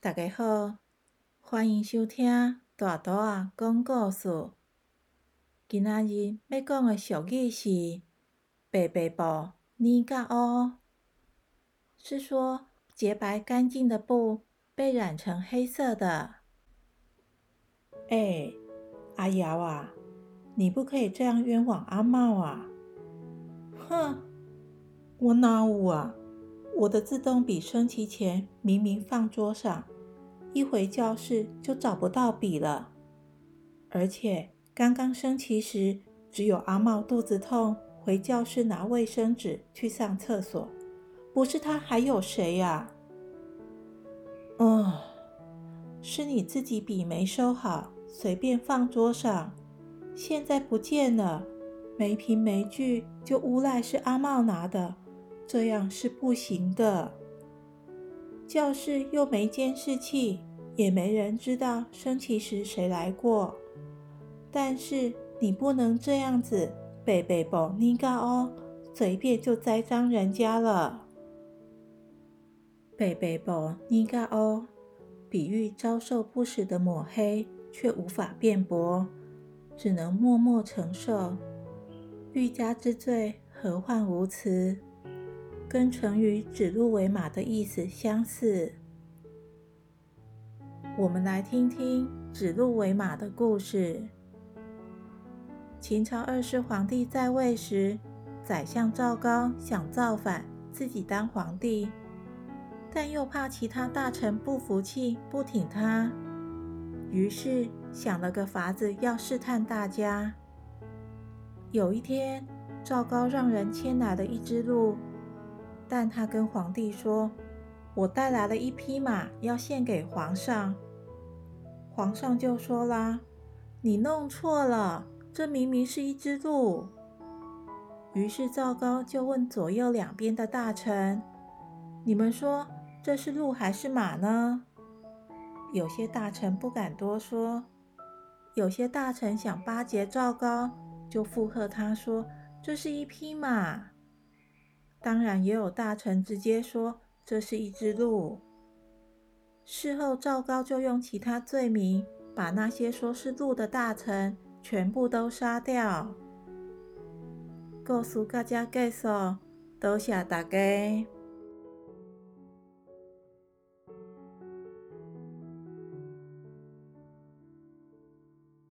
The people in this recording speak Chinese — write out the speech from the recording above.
大家好，欢迎收听大图啊讲故事。今仔日要讲的俗语是“白白布染甲乌”，是说洁白干净的布被染成黑色的。哎，阿瑶啊，你不可以这样冤枉阿茂啊！哼，我哪有啊？我的自动笔升旗前明明放桌上，一回教室就找不到笔了。而且刚刚升旗时，只有阿茂肚子痛，回教室拿卫生纸去上厕所，不是他还有谁呀？哦，是你自己笔没收好，随便放桌上，现在不见了，没凭没据就诬赖是阿茂拿的。这样是不行的。教室又没监视器，也没人知道升旗时谁来过。但是你不能这样子，背背包尼嘎哦，随便就栽赃人家了。背背包尼嘎哦，比喻遭受不实的抹黑，却无法辩驳，只能默默承受。欲加之罪，何患无辞？跟成语“指鹿为马”的意思相似。我们来听听“指鹿为马”的故事。秦朝二世皇帝在位时，宰相赵高想造反，自己当皇帝，但又怕其他大臣不服气、不挺他，于是想了个法子，要试探大家。有一天，赵高让人牵来了一只鹿。但他跟皇帝说：“我带来了一匹马，要献给皇上。”皇上就说啦：“你弄错了，这明明是一只鹿。”于是赵高就问左右两边的大臣：“你们说这是鹿还是马呢？”有些大臣不敢多说，有些大臣想巴结赵高，就附和他说：“这是一匹马。”当然，也有大臣直接说这是一只鹿。事后，赵高就用其他罪名把那些说是鹿的大臣全部都杀掉。告诉大家介绍，多谢大家。